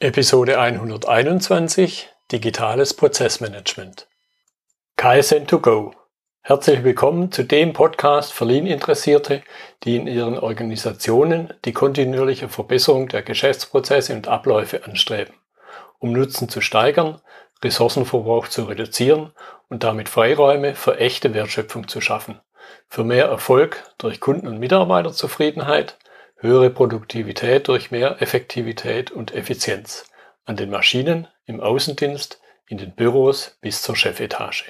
Episode 121 Digitales Prozessmanagement. KSN2Go. Herzlich willkommen zu dem Podcast für Lean-Interessierte, die in ihren Organisationen die kontinuierliche Verbesserung der Geschäftsprozesse und Abläufe anstreben, um Nutzen zu steigern, Ressourcenverbrauch zu reduzieren und damit Freiräume für echte Wertschöpfung zu schaffen, für mehr Erfolg durch Kunden- und Mitarbeiterzufriedenheit, höhere Produktivität durch mehr Effektivität und Effizienz an den Maschinen, im Außendienst, in den Büros bis zur Chefetage.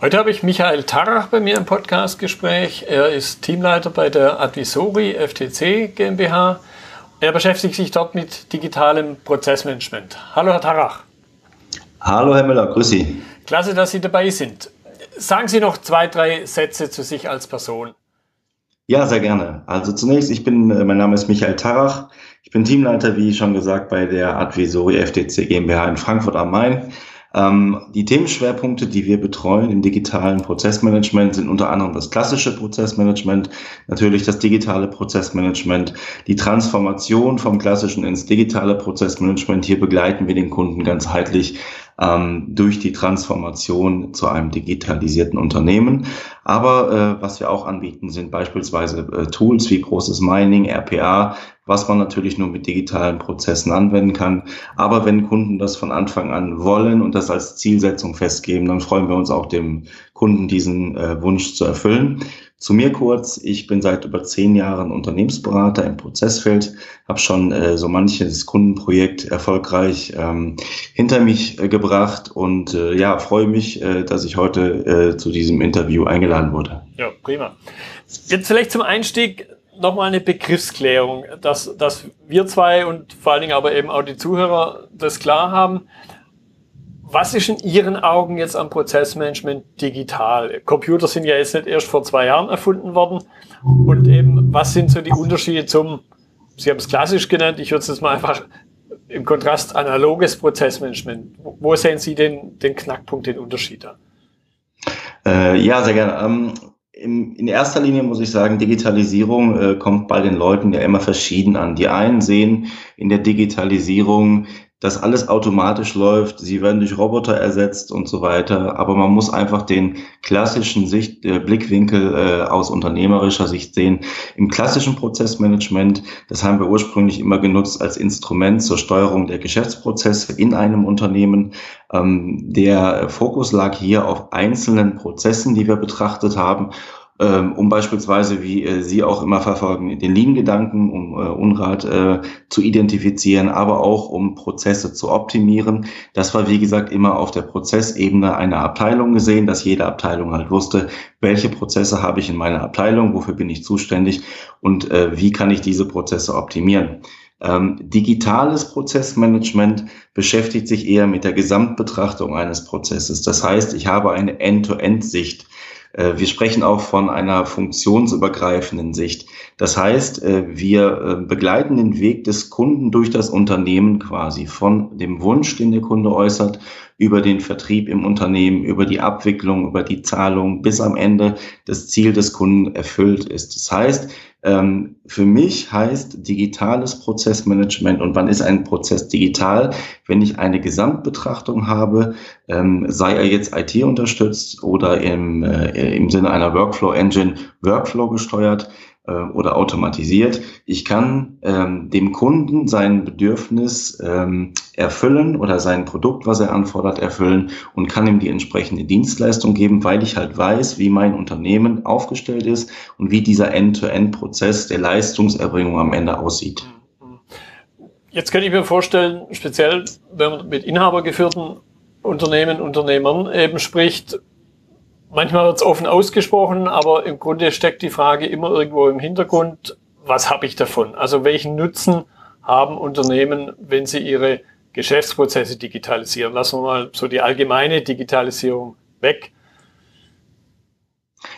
Heute habe ich Michael Tarach bei mir im Podcastgespräch. Er ist Teamleiter bei der Advisori FTC GmbH. Er beschäftigt sich dort mit digitalem Prozessmanagement. Hallo, Herr Tarach. Hallo, Herr Müller, grüß Sie. Klasse, dass Sie dabei sind. Sagen Sie noch zwei, drei Sätze zu sich als Person. Ja, sehr gerne. Also zunächst, ich bin, äh, mein Name ist Michael Tarach. Ich bin Teamleiter, wie schon gesagt, bei der Advisori FTC GmbH in Frankfurt am Main. Ähm, die Themenschwerpunkte, die wir betreuen im digitalen Prozessmanagement, sind unter anderem das klassische Prozessmanagement, natürlich das digitale Prozessmanagement, die Transformation vom klassischen ins digitale Prozessmanagement. Hier begleiten wir den Kunden ganzheitlich ähm, durch die Transformation zu einem digitalisierten Unternehmen. Aber äh, was wir auch anbieten, sind beispielsweise äh, Tools wie Process Mining, RPA, was man natürlich nur mit digitalen Prozessen anwenden kann. Aber wenn Kunden das von Anfang an wollen und das als Zielsetzung festgeben, dann freuen wir uns auch dem Kunden diesen äh, Wunsch zu erfüllen. Zu mir kurz, ich bin seit über zehn Jahren Unternehmensberater im Prozessfeld, habe schon äh, so manches Kundenprojekt erfolgreich ähm, hinter mich äh, gebracht und äh, ja, freue mich, äh, dass ich heute äh, zu diesem Interview eingeladen wurde. Ja, prima. Jetzt vielleicht zum Einstieg nochmal eine Begriffsklärung, dass, dass wir zwei und vor allen Dingen aber eben auch die Zuhörer das klar haben. Was ist in Ihren Augen jetzt am Prozessmanagement digital? Computer sind ja jetzt nicht erst vor zwei Jahren erfunden worden. Und eben, was sind so die Unterschiede zum, Sie haben es klassisch genannt, ich würde es jetzt mal einfach im Kontrast analoges Prozessmanagement. Wo sehen Sie den, den Knackpunkt, den Unterschied da? Äh, ja, sehr gerne. Ähm, in, in erster Linie muss ich sagen, Digitalisierung äh, kommt bei den Leuten ja immer verschieden an. Die einen sehen in der Digitalisierung dass alles automatisch läuft, sie werden durch Roboter ersetzt und so weiter. Aber man muss einfach den klassischen Sicht, äh, Blickwinkel äh, aus unternehmerischer Sicht sehen. Im klassischen Prozessmanagement, das haben wir ursprünglich immer genutzt als Instrument zur Steuerung der Geschäftsprozesse in einem Unternehmen. Ähm, der Fokus lag hier auf einzelnen Prozessen, die wir betrachtet haben um beispielsweise, wie äh, Sie auch immer verfolgen, den Lean-Gedanken, um äh, Unrat äh, zu identifizieren, aber auch um Prozesse zu optimieren. Das war, wie gesagt, immer auf der Prozessebene einer Abteilung gesehen, dass jede Abteilung halt wusste, welche Prozesse habe ich in meiner Abteilung, wofür bin ich zuständig und wie kann ich diese Prozesse optimieren. Ähm, digitales Prozessmanagement beschäftigt sich eher mit der Gesamtbetrachtung eines Prozesses. Das heißt, ich habe eine End-to-End-Sicht wir sprechen auch von einer funktionsübergreifenden Sicht. Das heißt, äh, wir äh, begleiten den Weg des Kunden durch das Unternehmen quasi von dem Wunsch, den der Kunde äußert, über den Vertrieb im Unternehmen, über die Abwicklung, über die Zahlung, bis am Ende das Ziel des Kunden erfüllt ist. Das heißt, ähm, für mich heißt digitales Prozessmanagement und wann ist ein Prozess digital, wenn ich eine Gesamtbetrachtung habe, ähm, sei er jetzt IT unterstützt oder im, äh, im Sinne einer Workflow Engine Workflow gesteuert, äh, oder automatisiert. Ich kann ähm, dem Kunden sein Bedürfnis ähm, erfüllen oder sein Produkt, was er anfordert, erfüllen und kann ihm die entsprechende Dienstleistung geben, weil ich halt weiß, wie mein Unternehmen aufgestellt ist und wie dieser End-to-End-Prozess der Leistungserbringung am Ende aussieht. Jetzt könnte ich mir vorstellen, speziell wenn man mit inhabergeführten Unternehmen, Unternehmern eben spricht, Manchmal wird es offen ausgesprochen, aber im Grunde steckt die Frage immer irgendwo im Hintergrund, was habe ich davon? Also welchen Nutzen haben Unternehmen, wenn sie ihre Geschäftsprozesse digitalisieren? Lassen wir mal so die allgemeine Digitalisierung weg.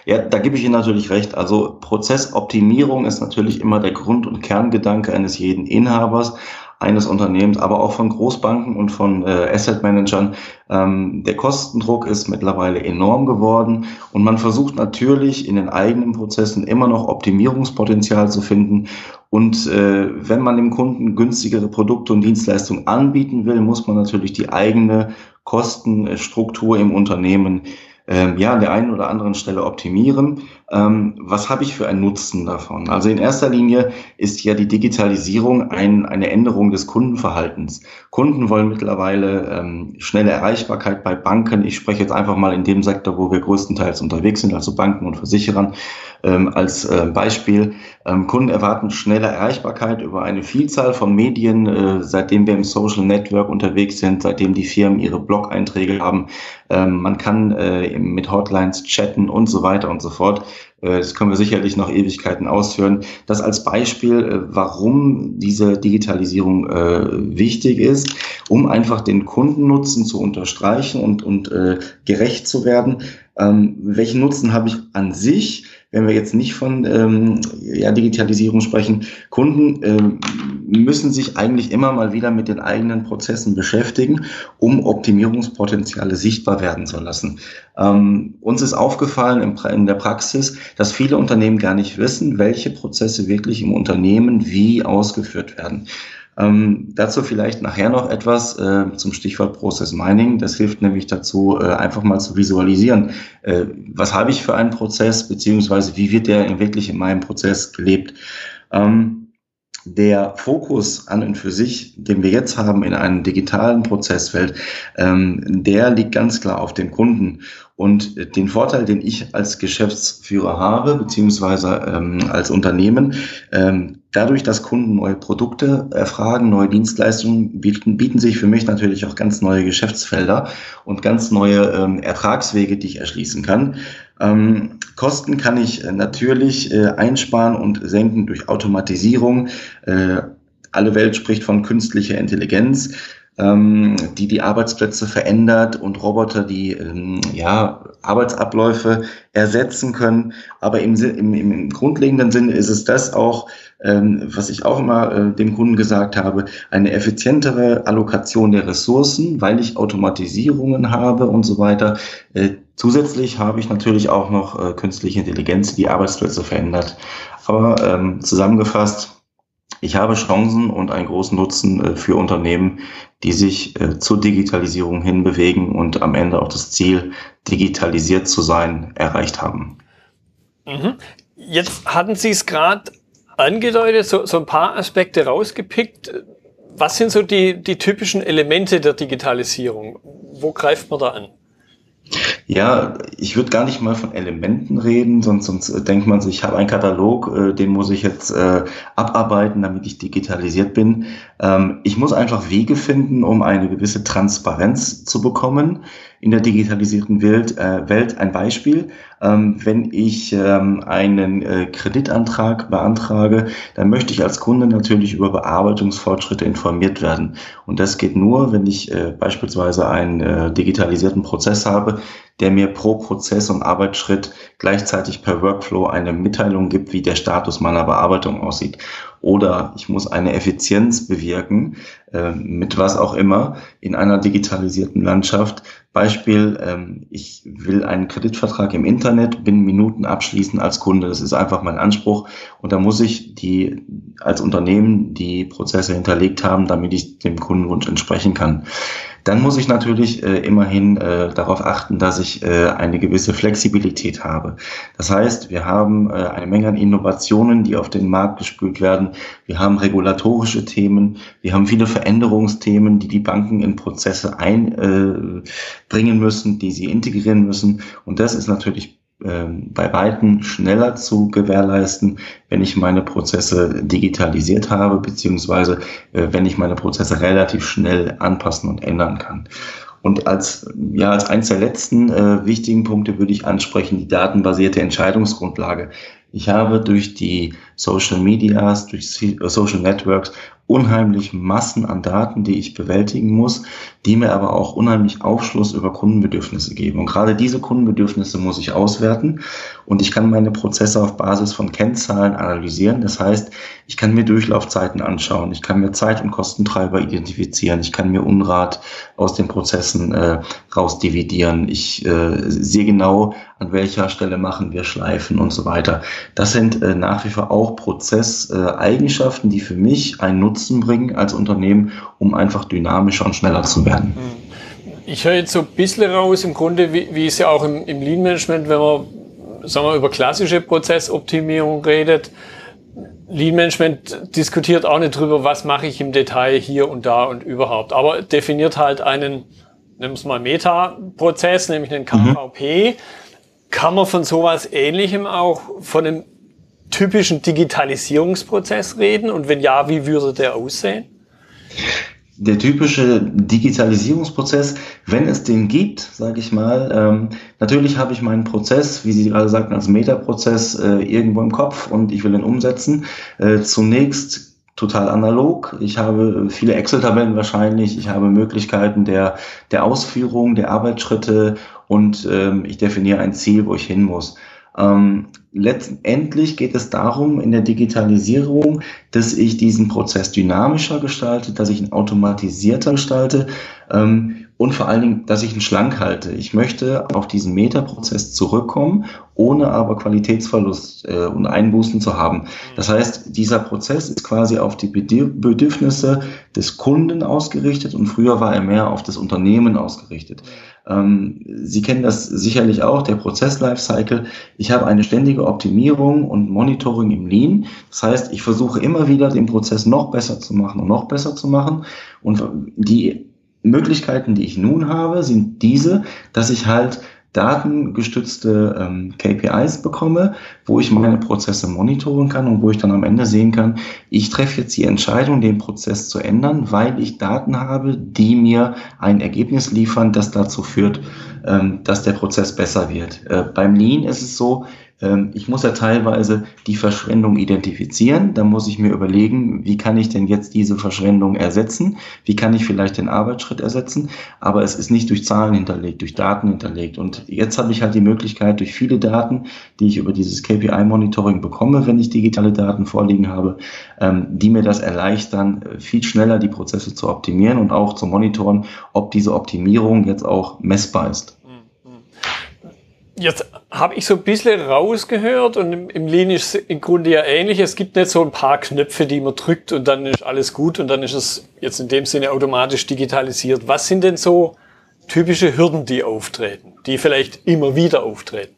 Ja, da gebe ich Ihnen natürlich recht. Also Prozessoptimierung ist natürlich immer der Grund- und Kerngedanke eines jeden Inhabers. Eines Unternehmens, aber auch von Großbanken und von äh, Asset Managern. Ähm, der Kostendruck ist mittlerweile enorm geworden und man versucht natürlich in den eigenen Prozessen immer noch Optimierungspotenzial zu finden. Und äh, wenn man dem Kunden günstigere Produkte und Dienstleistungen anbieten will, muss man natürlich die eigene Kostenstruktur im Unternehmen ähm, ja an der einen oder anderen Stelle optimieren. Ähm, was habe ich für einen Nutzen davon? Also in erster Linie ist ja die Digitalisierung ein, eine Änderung des Kundenverhaltens. Kunden wollen mittlerweile ähm, schnelle Erreichbarkeit bei Banken. Ich spreche jetzt einfach mal in dem Sektor, wo wir größtenteils unterwegs sind, also Banken und Versicherern ähm, als äh, Beispiel. Ähm, Kunden erwarten schnelle Erreichbarkeit über eine Vielzahl von Medien, äh, seitdem wir im Social Network unterwegs sind, seitdem die Firmen ihre Blog-Einträge haben. Ähm, man kann äh, mit Hotlines chatten und so weiter und so fort. Äh, das können wir sicherlich noch Ewigkeiten ausführen. Das als Beispiel, äh, warum diese Digitalisierung äh, wichtig ist, um einfach den Kundennutzen zu unterstreichen und, und gerecht zu werden. Ähm, welchen Nutzen habe ich an sich? wenn wir jetzt nicht von ähm, ja, Digitalisierung sprechen, Kunden ähm, müssen sich eigentlich immer mal wieder mit den eigenen Prozessen beschäftigen, um Optimierungspotenziale sichtbar werden zu lassen. Ähm, uns ist aufgefallen im, in der Praxis, dass viele Unternehmen gar nicht wissen, welche Prozesse wirklich im Unternehmen wie ausgeführt werden. Ähm, dazu vielleicht nachher noch etwas äh, zum Stichwort Process Mining. Das hilft nämlich dazu, äh, einfach mal zu visualisieren, äh, was habe ich für einen Prozess, beziehungsweise wie wird der wirklich in meinem Prozess gelebt. Ähm, der Fokus an und für sich, den wir jetzt haben in einem digitalen Prozessfeld, ähm, der liegt ganz klar auf dem Kunden. Und den Vorteil, den ich als Geschäftsführer habe, beziehungsweise ähm, als Unternehmen, ähm, dadurch, dass Kunden neue Produkte erfragen, neue Dienstleistungen, bieten, bieten sich für mich natürlich auch ganz neue Geschäftsfelder und ganz neue ähm, Ertragswege, die ich erschließen kann. Ähm, Kosten kann ich äh, natürlich äh, einsparen und senken durch Automatisierung. Äh, alle Welt spricht von künstlicher Intelligenz ähm, die die Arbeitsplätze verändert und Roboter, die ähm, ja, Arbeitsabläufe ersetzen können. Aber im, im, im grundlegenden Sinne ist es das auch, ähm, was ich auch immer äh, dem Kunden gesagt habe, eine effizientere Allokation der Ressourcen, weil ich Automatisierungen habe und so weiter. Äh, zusätzlich habe ich natürlich auch noch äh, künstliche Intelligenz, die Arbeitsplätze verändert. Aber ähm, zusammengefasst, ich habe Chancen und einen großen Nutzen äh, für Unternehmen, die sich äh, zur Digitalisierung hinbewegen und am Ende auch das Ziel, digitalisiert zu sein, erreicht haben. Mhm. Jetzt hatten Sie es gerade angedeutet, so, so ein paar Aspekte rausgepickt. Was sind so die, die typischen Elemente der Digitalisierung? Wo greift man da an? Ja, ich würde gar nicht mal von Elementen reden, sonst, sonst denkt man sich, ich habe einen Katalog, äh, den muss ich jetzt äh, abarbeiten, damit ich digitalisiert bin. Ähm, ich muss einfach Wege finden, um eine gewisse Transparenz zu bekommen in der digitalisierten Welt. Äh, Welt. Ein Beispiel, ähm, wenn ich ähm, einen äh, Kreditantrag beantrage, dann möchte ich als Kunde natürlich über Bearbeitungsfortschritte informiert werden. Und das geht nur, wenn ich äh, beispielsweise einen äh, digitalisierten Prozess habe, der mir pro Prozess und Arbeitsschritt gleichzeitig per Workflow eine Mitteilung gibt, wie der Status meiner Bearbeitung aussieht. Oder ich muss eine Effizienz bewirken, äh, mit was auch immer, in einer digitalisierten Landschaft. Beispiel, ähm, ich will einen Kreditvertrag im Internet binnen Minuten abschließen als Kunde. Das ist einfach mein Anspruch. Und da muss ich die als Unternehmen die Prozesse hinterlegt haben, damit ich dem Kundenwunsch entsprechen kann. Dann muss ich natürlich äh, immerhin äh, darauf achten, dass ich äh, eine gewisse Flexibilität habe. Das heißt, wir haben äh, eine Menge an Innovationen, die auf den Markt gespült werden. Wir haben regulatorische Themen. Wir haben viele Veränderungsthemen, die die Banken in Prozesse einbringen äh, müssen, die sie integrieren müssen. Und das ist natürlich ähm, bei Weitem schneller zu gewährleisten, wenn ich meine Prozesse digitalisiert habe, beziehungsweise äh, wenn ich meine Prozesse relativ schnell anpassen und ändern kann. Und als, ja, als eines der letzten äh, wichtigen Punkte würde ich ansprechen, die datenbasierte Entscheidungsgrundlage. Ich habe durch die Social Medias, durch Social Networks unheimlich Massen an Daten, die ich bewältigen muss, die mir aber auch unheimlich Aufschluss über Kundenbedürfnisse geben. Und gerade diese Kundenbedürfnisse muss ich auswerten und ich kann meine Prozesse auf Basis von Kennzahlen analysieren. Das heißt, ich kann mir Durchlaufzeiten anschauen, ich kann mir Zeit- und Kostentreiber identifizieren, ich kann mir Unrat aus den Prozessen äh, rausdividieren, ich äh, sehe genau, an welcher Stelle machen wir Schleifen und so weiter. Das sind äh, nach wie vor auch Prozesseigenschaften, die für mich einen Nutzen bringen als Unternehmen, um einfach dynamischer und schneller zu werden. Ich höre jetzt so ein bisschen raus, im Grunde, wie, wie es ja auch im, im Lean-Management, wenn man sagen wir, über klassische Prozessoptimierung redet, Lean Management diskutiert auch nicht drüber, was mache ich im Detail hier und da und überhaupt, aber definiert halt einen, nehmen wir es mal Meta-Prozess, nämlich einen KVP. Mhm. Kann man von sowas Ähnlichem auch von einem typischen Digitalisierungsprozess reden? Und wenn ja, wie würde der aussehen? der typische Digitalisierungsprozess, wenn es den gibt, sage ich mal, ähm, natürlich habe ich meinen Prozess, wie Sie gerade sagten, als Metaprozess äh, irgendwo im Kopf und ich will ihn umsetzen. Äh, zunächst total analog. Ich habe viele Excel-Tabellen wahrscheinlich. Ich habe Möglichkeiten der, der Ausführung, der Arbeitsschritte und ähm, ich definiere ein Ziel, wo ich hin muss. Ähm, letztendlich geht es darum in der Digitalisierung, dass ich diesen Prozess dynamischer gestalte, dass ich ihn automatisierter gestalte. Ähm, und vor allen Dingen, dass ich ihn schlank halte. Ich möchte auf diesen Metaprozess zurückkommen, ohne aber Qualitätsverlust äh, und Einbußen zu haben. Das heißt, dieser Prozess ist quasi auf die Bedürfnisse des Kunden ausgerichtet und früher war er mehr auf das Unternehmen ausgerichtet. Ähm, Sie kennen das sicherlich auch, der Prozess-Lifecycle. Ich habe eine ständige Optimierung und Monitoring im Lean. Das heißt, ich versuche immer wieder, den Prozess noch besser zu machen und noch besser zu machen. Und die Möglichkeiten, die ich nun habe, sind diese, dass ich halt datengestützte ähm, KPIs bekomme, wo ich meine Prozesse monitoren kann und wo ich dann am Ende sehen kann, ich treffe jetzt die Entscheidung, den Prozess zu ändern, weil ich Daten habe, die mir ein Ergebnis liefern, das dazu führt, ähm, dass der Prozess besser wird. Äh, beim Lean ist es so, ich muss ja teilweise die Verschwendung identifizieren. Da muss ich mir überlegen, wie kann ich denn jetzt diese Verschwendung ersetzen? Wie kann ich vielleicht den Arbeitsschritt ersetzen? Aber es ist nicht durch Zahlen hinterlegt, durch Daten hinterlegt. Und jetzt habe ich halt die Möglichkeit, durch viele Daten, die ich über dieses KPI-Monitoring bekomme, wenn ich digitale Daten vorliegen habe, ähm, die mir das erleichtern, viel schneller die Prozesse zu optimieren und auch zu monitoren, ob diese Optimierung jetzt auch messbar ist. Jetzt habe ich so ein bisschen rausgehört und im, im Lean ist im Grunde ja ähnlich. Es gibt nicht so ein paar Knöpfe, die man drückt und dann ist alles gut und dann ist es jetzt in dem Sinne automatisch digitalisiert. Was sind denn so typische Hürden, die auftreten, die vielleicht immer wieder auftreten?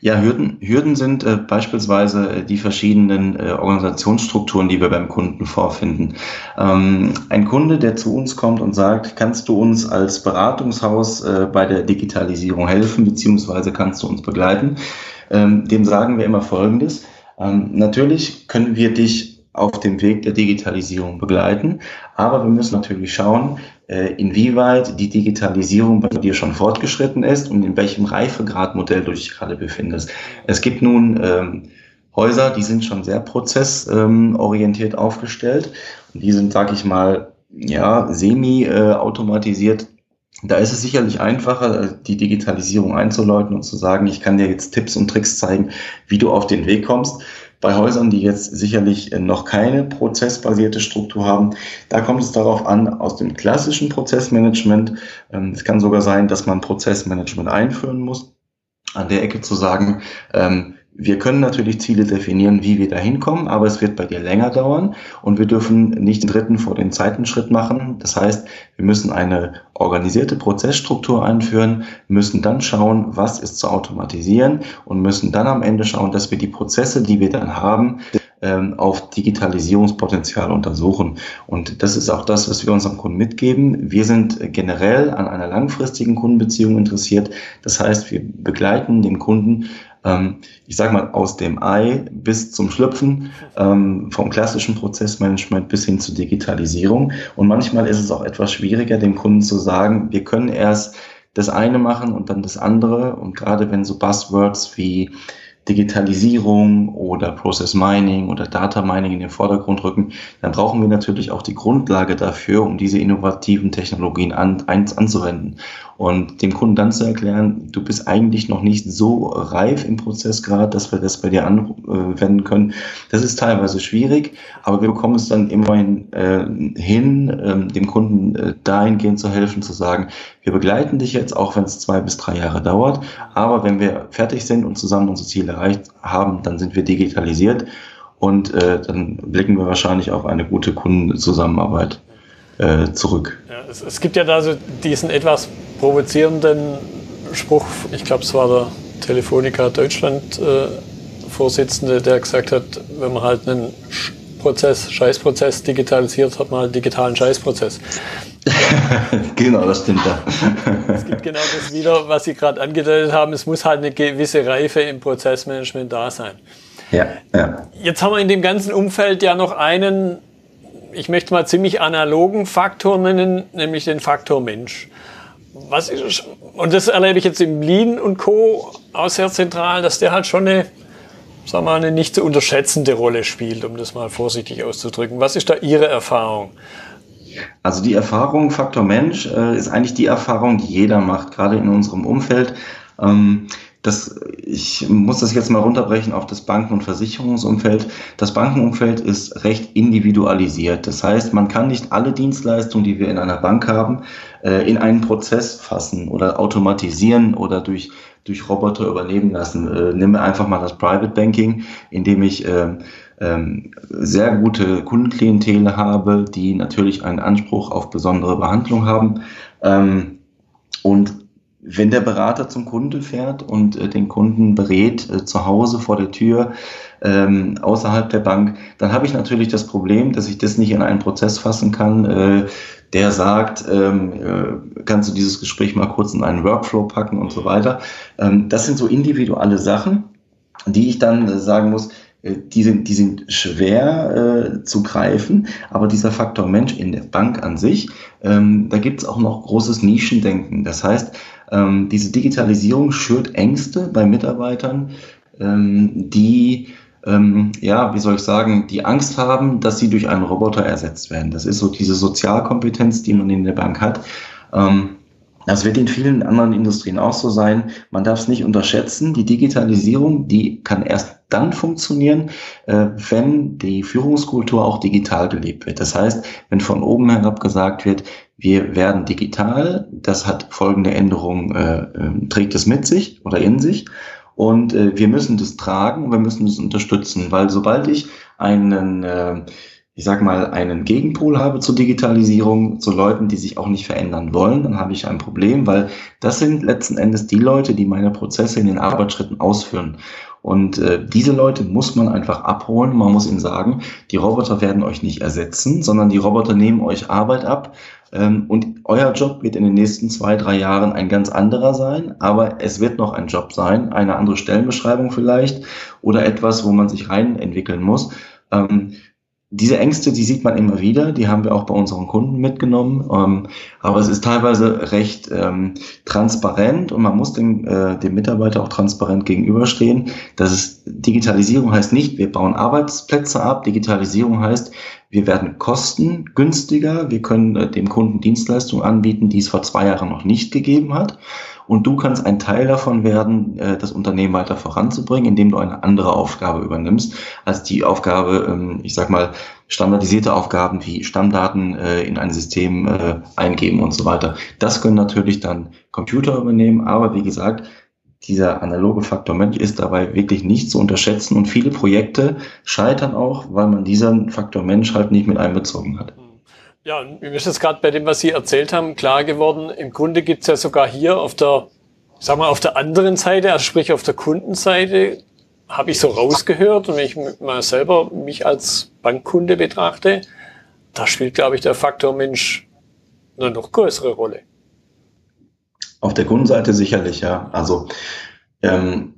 Ja, Hürden, Hürden sind äh, beispielsweise äh, die verschiedenen äh, Organisationsstrukturen, die wir beim Kunden vorfinden. Ähm, ein Kunde, der zu uns kommt und sagt, kannst du uns als Beratungshaus äh, bei der Digitalisierung helfen, beziehungsweise kannst du uns begleiten, ähm, dem sagen wir immer Folgendes. Ähm, natürlich können wir dich auf dem Weg der Digitalisierung begleiten. Aber wir müssen natürlich schauen, äh, inwieweit die Digitalisierung bei dir schon fortgeschritten ist und in welchem Reifegradmodell du dich gerade befindest. Es gibt nun ähm, Häuser, die sind schon sehr prozessorientiert ähm, aufgestellt und die sind, sag ich mal, ja, semi-automatisiert. Da ist es sicherlich einfacher, die Digitalisierung einzuläuten und zu sagen, ich kann dir jetzt Tipps und Tricks zeigen, wie du auf den Weg kommst. Bei Häusern, die jetzt sicherlich noch keine prozessbasierte Struktur haben, da kommt es darauf an, aus dem klassischen Prozessmanagement, ähm, es kann sogar sein, dass man Prozessmanagement einführen muss, an der Ecke zu sagen, ähm, wir können natürlich Ziele definieren, wie wir da hinkommen, aber es wird bei dir länger dauern und wir dürfen nicht den dritten vor den zweiten Schritt machen. Das heißt, wir müssen eine organisierte Prozessstruktur einführen, müssen dann schauen, was ist zu automatisieren und müssen dann am Ende schauen, dass wir die Prozesse, die wir dann haben, ähm, auf Digitalisierungspotenzial untersuchen. Und das ist auch das, was wir unserem Kunden mitgeben. Wir sind generell an einer langfristigen Kundenbeziehung interessiert. Das heißt, wir begleiten den Kunden ähm, ich sage mal, aus dem Ei bis zum Schlüpfen, ähm, vom klassischen Prozessmanagement bis hin zur Digitalisierung. Und manchmal ist es auch etwas schwieriger, dem Kunden zu sagen, wir können erst das eine machen und dann das andere. Und gerade wenn so Buzzwords wie Digitalisierung oder Process Mining oder Data Mining in den Vordergrund rücken, dann brauchen wir natürlich auch die Grundlage dafür, um diese innovativen Technologien an, an, anzuwenden. Und dem Kunden dann zu erklären, du bist eigentlich noch nicht so reif im Prozess gerade, dass wir das bei dir anwenden können, das ist teilweise schwierig, aber wir bekommen es dann immerhin äh, hin, äh, dem Kunden äh, dahingehend zu helfen, zu sagen, wir begleiten dich jetzt, auch wenn es zwei bis drei Jahre dauert, aber wenn wir fertig sind und zusammen unsere Ziele erreicht haben, dann sind wir digitalisiert. Und äh, dann blicken wir wahrscheinlich auf eine gute Kundenzusammenarbeit äh, zurück. Es, es, gibt ja da so diesen etwas provozierenden Spruch, ich glaube, es war der Telefonica Deutschland äh, Vorsitzende, der gesagt hat, wenn man halt einen Prozess, Scheißprozess digitalisiert, hat man halt digitalen Scheißprozess. genau, das stimmt ja. es gibt genau das wieder, was Sie gerade angedeutet haben. Es muss halt eine gewisse Reife im Prozessmanagement da sein. Ja, ja. Jetzt haben wir in dem ganzen Umfeld ja noch einen, ich möchte mal ziemlich analogen Faktor nennen, nämlich den Faktor Mensch. Was ist, und das erlebe ich jetzt im Lean und Co. auch sehr zentral, dass der halt schon eine, sagen wir mal, eine nicht zu unterschätzende Rolle spielt, um das mal vorsichtig auszudrücken. Was ist da Ihre Erfahrung? Also die Erfahrung Faktor Mensch äh, ist eigentlich die Erfahrung, die jeder macht, gerade in unserem Umfeld. Ähm, das, ich muss das jetzt mal runterbrechen auf das Banken- und Versicherungsumfeld. Das Bankenumfeld ist recht individualisiert. Das heißt, man kann nicht alle Dienstleistungen, die wir in einer Bank haben, äh, in einen Prozess fassen oder automatisieren oder durch, durch Roboter übernehmen lassen. Äh, nimm einfach mal das Private Banking, in dem ich äh, ähm, sehr gute Kundenklientele habe, die natürlich einen Anspruch auf besondere Behandlung haben. Ähm, und wenn der Berater zum Kunde fährt und äh, den Kunden berät äh, zu Hause vor der Tür, ähm, außerhalb der Bank, dann habe ich natürlich das Problem, dass ich das nicht in einen Prozess fassen kann, äh, der sagt, ähm, äh, kannst du dieses Gespräch mal kurz in einen Workflow packen und so weiter. Ähm, das sind so individuelle Sachen, die ich dann äh, sagen muss, äh, die sind, die sind schwer äh, zu greifen, aber dieser Faktor Mensch in der Bank an sich, ähm, da gibt es auch noch großes Nischendenken. Das heißt, ähm, diese Digitalisierung schürt Ängste bei Mitarbeitern, ähm, die ähm, ja, wie soll ich sagen, die Angst haben, dass sie durch einen Roboter ersetzt werden. Das ist so diese Sozialkompetenz, die man in der Bank hat. Ähm, das wird in vielen anderen Industrien auch so sein. Man darf es nicht unterschätzen. Die Digitalisierung, die kann erst dann funktionieren, äh, wenn die Führungskultur auch digital gelebt wird. Das heißt, wenn von oben herab gesagt wird, wir werden digital, das hat folgende Änderungen, äh, äh, trägt es mit sich oder in sich. Und äh, wir müssen das tragen, wir müssen das unterstützen, weil sobald ich einen äh, ich sag mal, einen Gegenpol habe zur Digitalisierung, zu Leuten, die sich auch nicht verändern wollen, dann habe ich ein Problem, weil das sind letzten Endes die Leute, die meine Prozesse in den Arbeitsschritten ausführen. Und äh, diese Leute muss man einfach abholen. Man muss ihnen sagen, die Roboter werden euch nicht ersetzen, sondern die Roboter nehmen euch Arbeit ab. Ähm, und euer Job wird in den nächsten zwei, drei Jahren ein ganz anderer sein. Aber es wird noch ein Job sein, eine andere Stellenbeschreibung vielleicht oder etwas, wo man sich rein entwickeln muss. Ähm, diese Ängste, die sieht man immer wieder, die haben wir auch bei unseren Kunden mitgenommen, ähm, aber es ist teilweise recht ähm, transparent und man muss dem, äh, dem Mitarbeiter auch transparent gegenüberstehen. Das ist, Digitalisierung heißt nicht, wir bauen Arbeitsplätze ab, Digitalisierung heißt, wir werden kostengünstiger, wir können äh, dem Kunden Dienstleistungen anbieten, die es vor zwei Jahren noch nicht gegeben hat und du kannst ein Teil davon werden, äh, das Unternehmen weiter voranzubringen, indem du eine andere Aufgabe übernimmst, als die Aufgabe, ähm, ich sag mal, standardisierte Aufgaben wie Stammdaten äh, in ein System äh, eingeben und so weiter. Das können natürlich dann Computer übernehmen, aber wie gesagt, dieser analoge Faktor Mensch ist dabei wirklich nicht zu unterschätzen und viele Projekte scheitern auch, weil man diesen Faktor Mensch halt nicht mit einbezogen hat. Ja, mir ist jetzt gerade bei dem, was Sie erzählt haben, klar geworden, im Grunde gibt es ja sogar hier auf der, sag mal, auf der anderen Seite, also sprich auf der Kundenseite, habe ich so rausgehört und wenn ich mal selber mich als Bankkunde betrachte, da spielt, glaube ich, der Faktor Mensch eine noch größere Rolle. Auf der Kundenseite sicherlich, ja. Also ähm,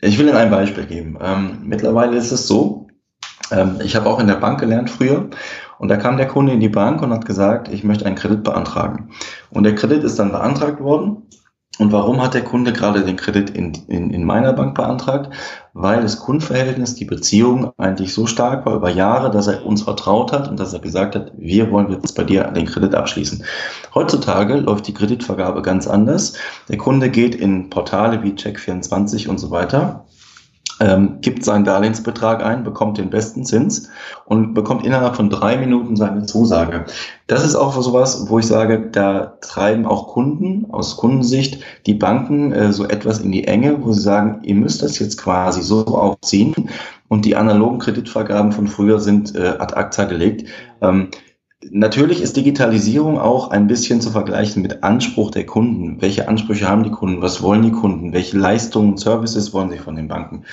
ich will Ihnen ein Beispiel geben. Ähm, mittlerweile ist es so, ähm, ich habe auch in der Bank gelernt früher und da kam der Kunde in die Bank und hat gesagt, ich möchte einen Kredit beantragen. Und der Kredit ist dann beantragt worden. Und warum hat der Kunde gerade den Kredit in, in, in meiner Bank beantragt? Weil das Kundenverhältnis, die Beziehung eigentlich so stark war über Jahre, dass er uns vertraut hat und dass er gesagt hat, wir wollen jetzt bei dir den Kredit abschließen. Heutzutage läuft die Kreditvergabe ganz anders. Der Kunde geht in Portale wie Check24 und so weiter ähm, gibt seinen Darlehensbetrag ein, bekommt den besten Zins und bekommt innerhalb von drei Minuten seine Zusage. Das ist auch sowas, wo ich sage, da treiben auch Kunden aus Kundensicht die Banken äh, so etwas in die Enge, wo sie sagen, ihr müsst das jetzt quasi so aufziehen und die analogen Kreditvergaben von früher sind äh, ad acta gelegt. Ähm, Natürlich ist Digitalisierung auch ein bisschen zu vergleichen mit Anspruch der Kunden. Welche Ansprüche haben die Kunden? Was wollen die Kunden? Welche Leistungen und Services wollen sie von den Banken?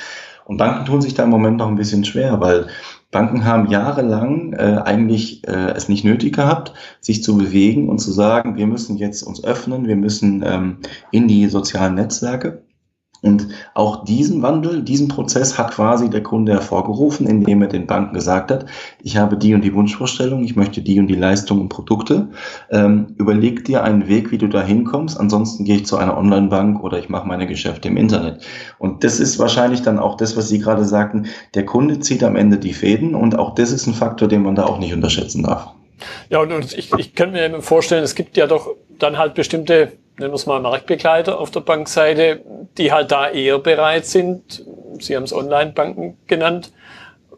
Und Banken tun sich da im Moment noch ein bisschen schwer, weil Banken haben jahrelang äh, eigentlich äh, es nicht nötig gehabt, sich zu bewegen und zu sagen, wir müssen jetzt uns öffnen, wir müssen ähm, in die sozialen Netzwerke. Und auch diesen Wandel, diesen Prozess hat quasi der Kunde hervorgerufen, indem er den Banken gesagt hat, ich habe die und die Wunschvorstellung, ich möchte die und die Leistungen und Produkte. Ähm, überleg dir einen Weg, wie du da hinkommst. Ansonsten gehe ich zu einer Online-Bank oder ich mache meine Geschäfte im Internet. Und das ist wahrscheinlich dann auch das, was Sie gerade sagten. Der Kunde zieht am Ende die Fäden und auch das ist ein Faktor, den man da auch nicht unterschätzen darf. Ja, und ich, ich kann mir vorstellen, es gibt ja doch dann halt bestimmte nennen wir es mal Marktbegleiter auf der Bankseite, die halt da eher bereit sind, Sie haben es Online-Banken genannt,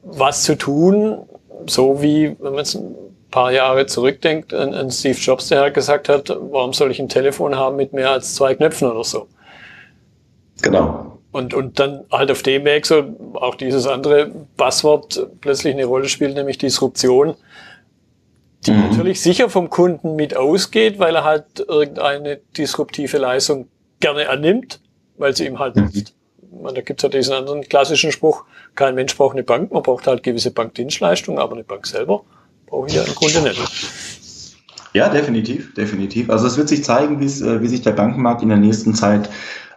was zu tun, so wie, wenn man jetzt ein paar Jahre zurückdenkt, an, an Steve Jobs, der halt gesagt hat, warum soll ich ein Telefon haben mit mehr als zwei Knöpfen oder so? Genau. Und, und dann halt auf dem Weg so auch dieses andere Passwort plötzlich eine Rolle spielt, nämlich Disruption die mhm. natürlich sicher vom Kunden mit ausgeht, weil er halt irgendeine disruptive Leistung gerne annimmt, weil sie ihm halt mhm. Da gibt's ja diesen anderen klassischen Spruch, kein Mensch braucht eine Bank, man braucht halt gewisse Bankdienstleistungen, aber eine Bank selber brauche ich ja im Grunde nicht. Ja, definitiv, definitiv. Also es wird sich zeigen, äh, wie sich der Bankenmarkt in der nächsten Zeit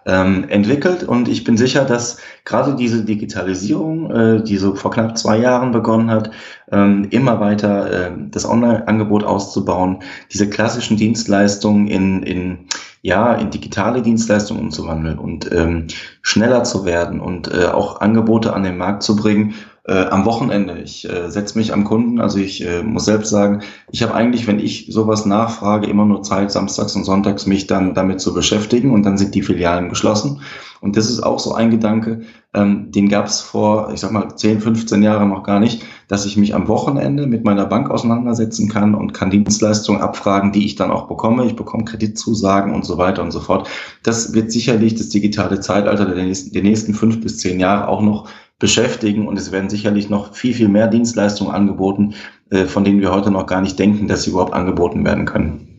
ähm, entwickelt. Und ich bin sicher, dass gerade diese Digitalisierung, äh, die so vor knapp zwei Jahren begonnen hat, ähm, immer weiter äh, das Online-Angebot auszubauen, diese klassischen Dienstleistungen in, in ja, in digitale Dienstleistungen umzuwandeln und ähm, schneller zu werden und äh, auch Angebote an den Markt zu bringen, äh, am Wochenende. Ich äh, setze mich am Kunden, also ich äh, muss selbst sagen, ich habe eigentlich, wenn ich sowas nachfrage, immer nur Zeit, samstags und sonntags mich dann damit zu beschäftigen und dann sind die Filialen geschlossen. Und das ist auch so ein Gedanke, ähm, den gab es vor, ich sag mal, 10, 15 Jahren noch gar nicht, dass ich mich am Wochenende mit meiner Bank auseinandersetzen kann und kann Dienstleistungen abfragen, die ich dann auch bekomme. Ich bekomme Kreditzusagen und so weiter und so fort. Das wird sicherlich das digitale Zeitalter der nächsten, der nächsten fünf bis zehn Jahre auch noch beschäftigen und es werden sicherlich noch viel, viel mehr Dienstleistungen angeboten, äh, von denen wir heute noch gar nicht denken, dass sie überhaupt angeboten werden können.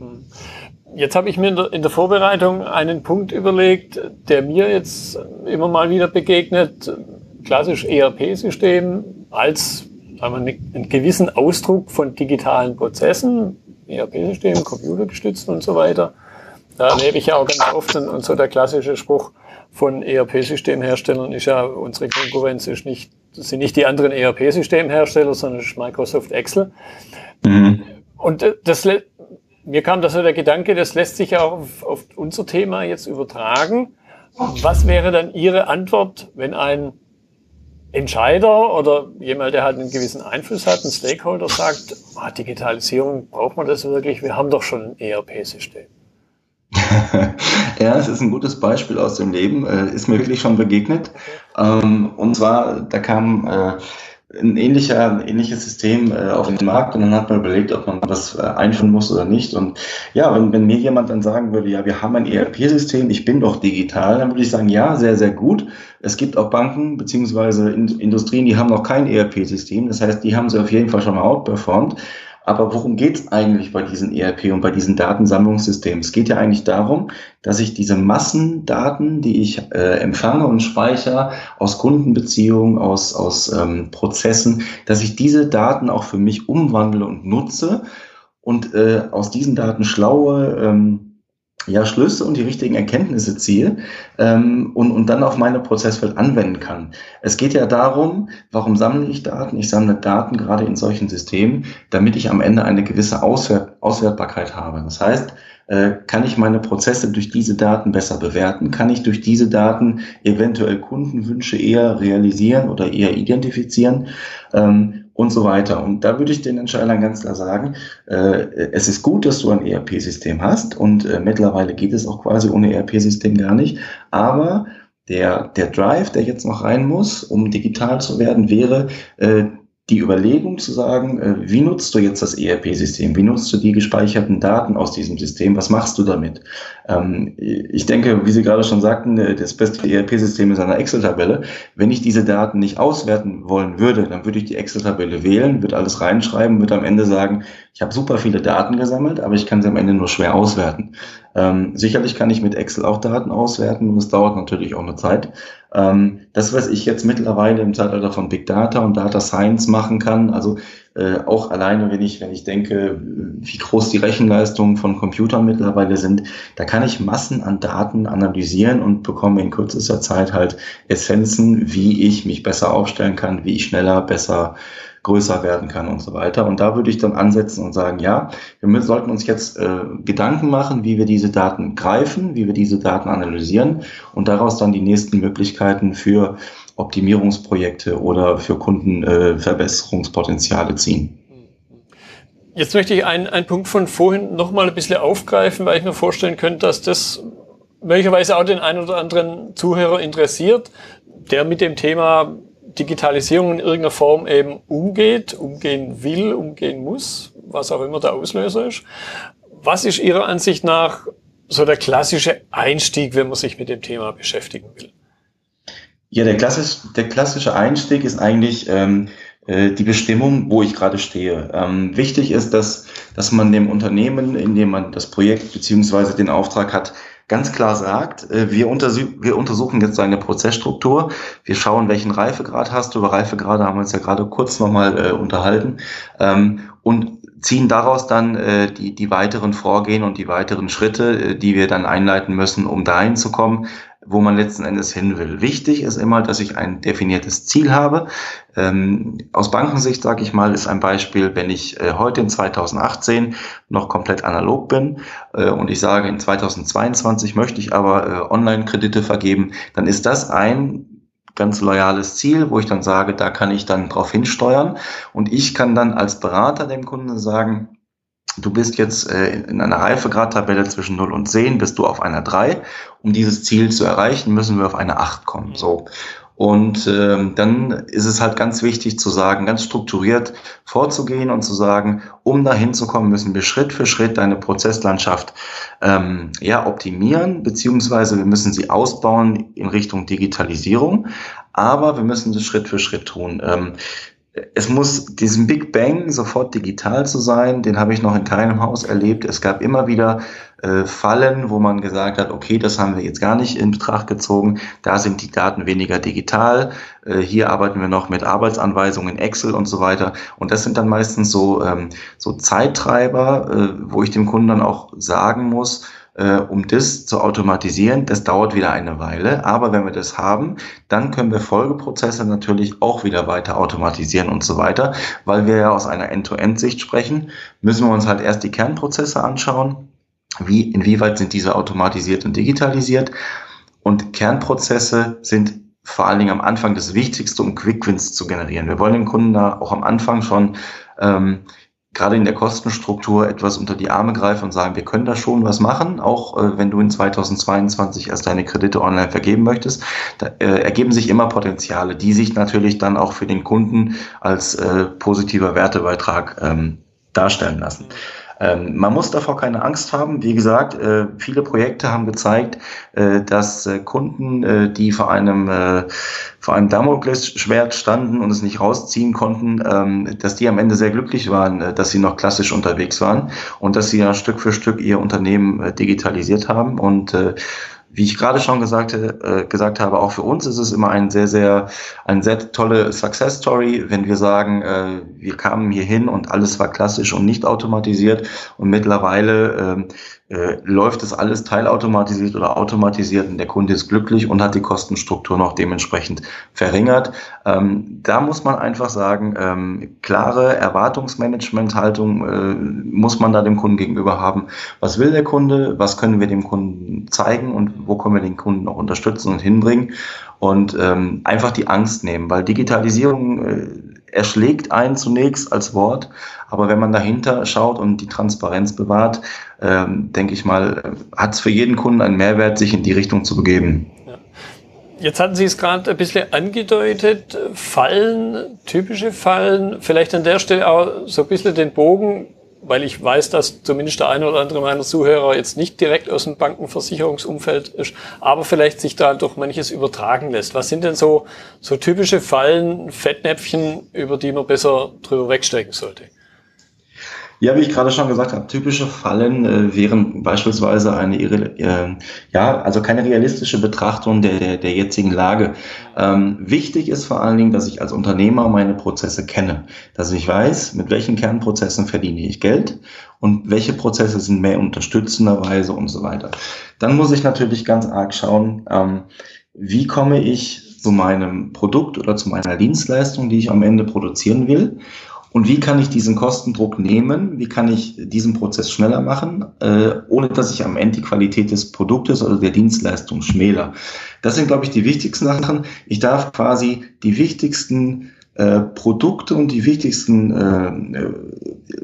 Jetzt habe ich mir in der Vorbereitung einen Punkt überlegt, der mir jetzt immer mal wieder begegnet. Klassisch ERP-System als sagen wir, einen gewissen Ausdruck von digitalen Prozessen, ERP-System, computergestützt und so weiter. Da erlebe ich ja auch ganz oft und, so der klassische Spruch von ERP-Systemherstellern ist ja, unsere Konkurrenz ist nicht, sind nicht die anderen ERP-Systemhersteller, sondern ist Microsoft Excel. Mhm. Und äh, das, mir kam da so der Gedanke, das lässt sich ja auch auf, auf unser Thema jetzt übertragen. Was wäre dann Ihre Antwort, wenn ein Entscheider oder jemand, der halt einen gewissen Einfluss hat, ein Stakeholder sagt, ah, Digitalisierung, braucht man das wirklich? Wir haben doch schon ein ERP-System. ja, es ist ein gutes Beispiel aus dem Leben, äh, ist mir wirklich schon begegnet. Ähm, und zwar, da kam äh, ein, ähnlicher, ein ähnliches System äh, auf den Markt und dann hat man überlegt, ob man das äh, einführen muss oder nicht. Und ja, wenn, wenn mir jemand dann sagen würde, ja, wir haben ein ERP-System, ich bin doch digital, dann würde ich sagen, ja, sehr, sehr gut. Es gibt auch Banken beziehungsweise Industrien, die haben noch kein ERP-System. Das heißt, die haben sie auf jeden Fall schon mal outperformed. Aber worum geht es eigentlich bei diesen ERP und bei diesen Datensammlungssystemen? Es geht ja eigentlich darum, dass ich diese Massendaten, die ich äh, empfange und speichere aus Kundenbeziehungen, aus, aus ähm, Prozessen, dass ich diese Daten auch für mich umwandle und nutze und äh, aus diesen Daten schlaue ähm, ja, Schlüsse und die richtigen Erkenntnisse ziehe ähm, und, und dann auf meine Prozesswelt anwenden kann. Es geht ja darum, warum sammle ich Daten? Ich sammle Daten gerade in solchen Systemen, damit ich am Ende eine gewisse Auswert Auswertbarkeit habe. Das heißt, äh, kann ich meine Prozesse durch diese Daten besser bewerten? Kann ich durch diese Daten eventuell Kundenwünsche eher realisieren oder eher identifizieren? Ähm, und so weiter. Und da würde ich den Entscheidern ganz klar sagen, äh, es ist gut, dass du ein ERP-System hast und äh, mittlerweile geht es auch quasi ohne ERP-System gar nicht. Aber der, der Drive, der jetzt noch rein muss, um digital zu werden, wäre, äh, die Überlegung zu sagen, äh, wie nutzt du jetzt das ERP-System? Wie nutzt du die gespeicherten Daten aus diesem System? Was machst du damit? Ähm, ich denke, wie Sie gerade schon sagten, äh, das beste ERP-System ist eine Excel-Tabelle. Wenn ich diese Daten nicht auswerten wollen würde, dann würde ich die Excel-Tabelle wählen, würde alles reinschreiben, würde am Ende sagen, ich habe super viele Daten gesammelt, aber ich kann sie am Ende nur schwer auswerten. Ähm, sicherlich kann ich mit Excel auch Daten auswerten und es dauert natürlich auch eine Zeit. Ähm, das, was ich jetzt mittlerweile im Zeitalter von Big Data und Data Science machen kann, also äh, auch alleine, wenn ich, wenn ich denke, wie groß die Rechenleistungen von Computern mittlerweile sind, da kann ich Massen an Daten analysieren und bekomme in kürzester Zeit halt Essenzen, wie ich mich besser aufstellen kann, wie ich schneller, besser größer werden kann und so weiter. Und da würde ich dann ansetzen und sagen, ja, wir müssen, sollten uns jetzt äh, Gedanken machen, wie wir diese Daten greifen, wie wir diese Daten analysieren und daraus dann die nächsten Möglichkeiten für Optimierungsprojekte oder für Kundenverbesserungspotenziale äh, ziehen. Jetzt möchte ich einen, einen Punkt von vorhin nochmal ein bisschen aufgreifen, weil ich mir vorstellen könnte, dass das möglicherweise auch den einen oder anderen Zuhörer interessiert, der mit dem Thema Digitalisierung in irgendeiner Form eben umgeht, umgehen will, umgehen muss, was auch immer der Auslöser ist. Was ist Ihrer Ansicht nach so der klassische Einstieg, wenn man sich mit dem Thema beschäftigen will? Ja, der, klassisch, der klassische Einstieg ist eigentlich ähm, äh, die Bestimmung, wo ich gerade stehe. Ähm, wichtig ist, dass, dass man dem Unternehmen, in dem man das Projekt beziehungsweise den Auftrag hat, ganz klar sagt, äh, wir, wir untersuchen jetzt deine Prozessstruktur, wir schauen, welchen Reifegrad hast du. Über Reifegrade haben wir uns ja gerade kurz nochmal äh, unterhalten. Ähm, und ziehen daraus dann äh, die, die weiteren Vorgehen und die weiteren Schritte, äh, die wir dann einleiten müssen, um dahin zu kommen, wo man letzten Endes hin will. Wichtig ist immer, dass ich ein definiertes Ziel habe. Ähm, aus Bankensicht, sage ich mal, ist ein Beispiel, wenn ich äh, heute in 2018 noch komplett analog bin äh, und ich sage, in 2022 möchte ich aber äh, Online-Kredite vergeben, dann ist das ein ganz loyales Ziel, wo ich dann sage, da kann ich dann drauf hinsteuern und ich kann dann als Berater dem Kunden sagen, Du bist jetzt äh, in einer Reifegradtabelle zwischen 0 und 10, bist du auf einer 3. Um dieses Ziel zu erreichen, müssen wir auf eine 8 kommen. So. Und ähm, dann ist es halt ganz wichtig zu sagen, ganz strukturiert vorzugehen und zu sagen, um dahin zu kommen, müssen wir Schritt für Schritt deine Prozesslandschaft ähm, ja, optimieren, beziehungsweise wir müssen sie ausbauen in Richtung Digitalisierung, aber wir müssen das Schritt für Schritt tun. Ähm, es muss diesen Big Bang sofort digital zu sein, den habe ich noch in keinem Haus erlebt. Es gab immer wieder äh, Fallen, wo man gesagt hat, okay, das haben wir jetzt gar nicht in Betracht gezogen, da sind die Daten weniger digital, äh, hier arbeiten wir noch mit Arbeitsanweisungen, Excel und so weiter. Und das sind dann meistens so, ähm, so Zeittreiber, äh, wo ich dem Kunden dann auch sagen muss, äh, um das zu automatisieren. Das dauert wieder eine Weile, aber wenn wir das haben, dann können wir Folgeprozesse natürlich auch wieder weiter automatisieren und so weiter, weil wir ja aus einer End-to-End-Sicht sprechen, müssen wir uns halt erst die Kernprozesse anschauen. Wie, inwieweit sind diese automatisiert und digitalisiert? Und Kernprozesse sind vor allen Dingen am Anfang das Wichtigste, um Quick-Wins zu generieren. Wir wollen den Kunden da auch am Anfang schon ähm, gerade in der Kostenstruktur etwas unter die Arme greifen und sagen, wir können da schon was machen, auch äh, wenn du in 2022 erst deine Kredite online vergeben möchtest. Da äh, ergeben sich immer Potenziale, die sich natürlich dann auch für den Kunden als äh, positiver Wertebeitrag ähm, darstellen lassen. Ähm, man muss davor keine Angst haben. Wie gesagt, äh, viele Projekte haben gezeigt, äh, dass äh, Kunden, äh, die vor einem, äh, vor einem Damoklesschwert standen und es nicht rausziehen konnten, ähm, dass die am Ende sehr glücklich waren, äh, dass sie noch klassisch unterwegs waren und dass sie ja Stück für Stück ihr Unternehmen digitalisiert haben und wie ich gerade schon gesagt, äh, gesagt habe, auch für uns ist es immer ein sehr, sehr, ein sehr tolle Success Story, wenn wir sagen, äh, wir kamen hier hin und alles war klassisch und nicht automatisiert. Und mittlerweile äh, läuft das alles teilautomatisiert oder automatisiert und der Kunde ist glücklich und hat die Kostenstruktur noch dementsprechend verringert. Ähm, da muss man einfach sagen, ähm, klare Erwartungsmanagementhaltung äh, muss man da dem Kunden gegenüber haben. Was will der Kunde? Was können wir dem Kunden zeigen und wo können wir den Kunden noch unterstützen und hinbringen? Und ähm, einfach die Angst nehmen, weil Digitalisierung äh, erschlägt einen zunächst als Wort, aber wenn man dahinter schaut und die Transparenz bewahrt, ähm, denke ich mal, hat es für jeden Kunden einen Mehrwert, sich in die Richtung zu begeben. Jetzt hatten Sie es gerade ein bisschen angedeutet, Fallen, typische Fallen, vielleicht an der Stelle auch so ein bisschen den Bogen weil ich weiß, dass zumindest der eine oder andere meiner Zuhörer jetzt nicht direkt aus dem Bankenversicherungsumfeld ist, aber vielleicht sich da doch manches übertragen lässt. Was sind denn so, so typische Fallen, Fettnäpfchen, über die man besser drüber wegstecken sollte? Ja, wie ich gerade schon gesagt habe, typische Fallen äh, wären beispielsweise eine, äh, ja, also keine realistische Betrachtung der, der, der jetzigen Lage. Ähm, wichtig ist vor allen Dingen, dass ich als Unternehmer meine Prozesse kenne, dass ich weiß, mit welchen Kernprozessen verdiene ich Geld und welche Prozesse sind mehr unterstützenderweise und so weiter. Dann muss ich natürlich ganz arg schauen, ähm, wie komme ich zu meinem Produkt oder zu meiner Dienstleistung, die ich am Ende produzieren will und wie kann ich diesen Kostendruck nehmen? Wie kann ich diesen Prozess schneller machen, äh, ohne dass ich am Ende die Qualität des Produktes oder der Dienstleistung schmäler? Das sind, glaube ich, die wichtigsten Sachen. Ich darf quasi die wichtigsten äh, Produkte und die wichtigsten äh, äh,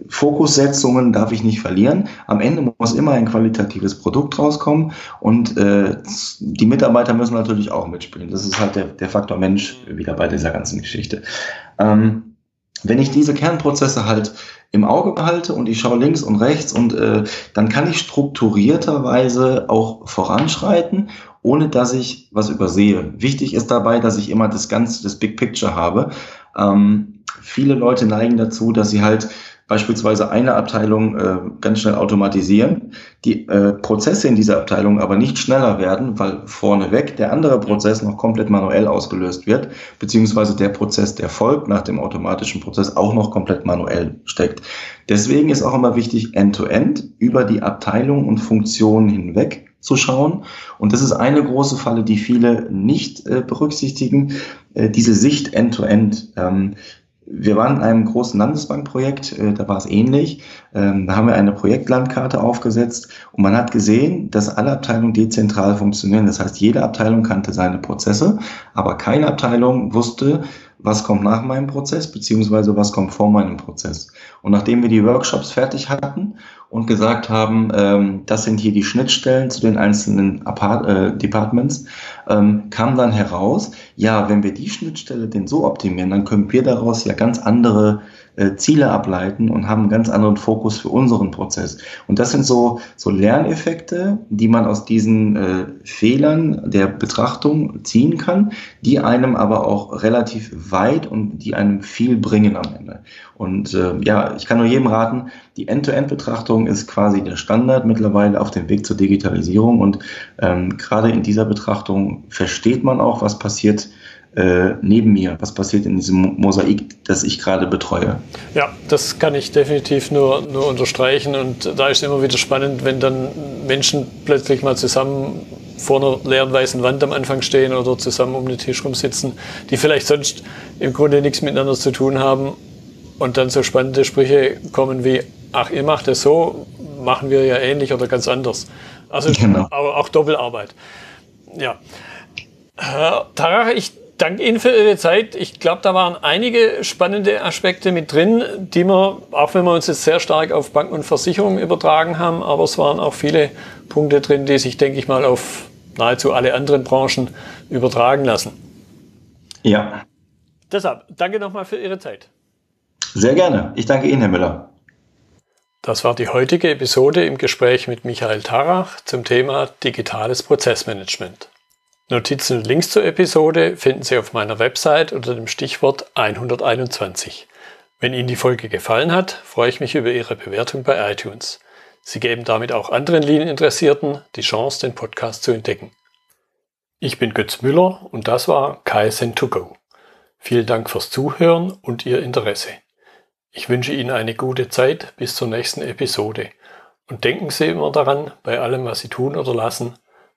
Fokussetzungen darf ich nicht verlieren. Am Ende muss immer ein qualitatives Produkt rauskommen und äh, die Mitarbeiter müssen natürlich auch mitspielen. Das ist halt der, der Faktor Mensch wieder bei dieser ganzen Geschichte. Ähm, wenn ich diese Kernprozesse halt im Auge behalte und ich schaue links und rechts und äh, dann kann ich strukturierterweise auch voranschreiten, ohne dass ich was übersehe. Wichtig ist dabei, dass ich immer das ganze, das Big Picture habe. Ähm, viele Leute neigen dazu, dass sie halt beispielsweise eine Abteilung äh, ganz schnell automatisieren, die äh, Prozesse in dieser Abteilung aber nicht schneller werden, weil vorneweg der andere Prozess noch komplett manuell ausgelöst wird, beziehungsweise der Prozess, der folgt nach dem automatischen Prozess, auch noch komplett manuell steckt. Deswegen ist auch immer wichtig, end-to-end -End über die Abteilung und Funktionen hinweg zu schauen. Und das ist eine große Falle, die viele nicht äh, berücksichtigen, äh, diese Sicht end-to-end. -End. Ähm, wir waren in einem großen Landesbankprojekt, äh, da war es ähnlich. Ähm, da haben wir eine Projektlandkarte aufgesetzt und man hat gesehen, dass alle Abteilungen dezentral funktionieren. Das heißt, jede Abteilung kannte seine Prozesse, aber keine Abteilung wusste, was kommt nach meinem Prozess, beziehungsweise was kommt vor meinem Prozess. Und nachdem wir die Workshops fertig hatten und gesagt haben, ähm, das sind hier die Schnittstellen zu den einzelnen Apart äh, Departments, ähm, kam dann heraus, ja, wenn wir die Schnittstelle denn so optimieren, dann können wir daraus ja ganz andere äh, Ziele ableiten und haben einen ganz anderen Fokus für unseren Prozess. Und das sind so, so Lerneffekte, die man aus diesen äh, Fehlern der Betrachtung ziehen kann, die einem aber auch relativ weit und die einem viel bringen am Ende. Und äh, ja, ich kann nur jedem raten, die End-to-End-Betrachtung ist quasi der Standard mittlerweile auf dem Weg zur Digitalisierung. Und ähm, gerade in dieser Betrachtung versteht man auch, was passiert äh, neben mir? Was passiert in diesem Mosaik, das ich gerade betreue? Ja, das kann ich definitiv nur, nur unterstreichen. Und da ist es immer wieder spannend, wenn dann Menschen plötzlich mal zusammen vor einer leeren weißen Wand am Anfang stehen oder zusammen um den Tisch rumsitzen, die vielleicht sonst im Grunde nichts miteinander zu tun haben und dann so spannende Sprüche kommen wie, ach, ihr macht es so, machen wir ja ähnlich oder ganz anders. Also genau. auch, auch Doppelarbeit. Ja. Herr Tarach, ich danke Ihnen für Ihre Zeit. Ich glaube, da waren einige spannende Aspekte mit drin, die wir, auch wenn wir uns jetzt sehr stark auf Banken und Versicherungen übertragen haben, aber es waren auch viele Punkte drin, die sich, denke ich mal, auf nahezu alle anderen Branchen übertragen lassen. Ja. Deshalb, danke nochmal für Ihre Zeit. Sehr gerne. Ich danke Ihnen, Herr Müller. Das war die heutige Episode im Gespräch mit Michael Tarach zum Thema digitales Prozessmanagement. Notizen und Links zur Episode finden Sie auf meiner Website unter dem Stichwort 121. Wenn Ihnen die Folge gefallen hat, freue ich mich über Ihre Bewertung bei iTunes. Sie geben damit auch anderen Linieninteressierten die Chance, den Podcast zu entdecken. Ich bin Götz Müller und das war KSN2Go. Vielen Dank fürs Zuhören und Ihr Interesse. Ich wünsche Ihnen eine gute Zeit bis zur nächsten Episode Und denken Sie immer daran, bei allem, was Sie tun oder lassen,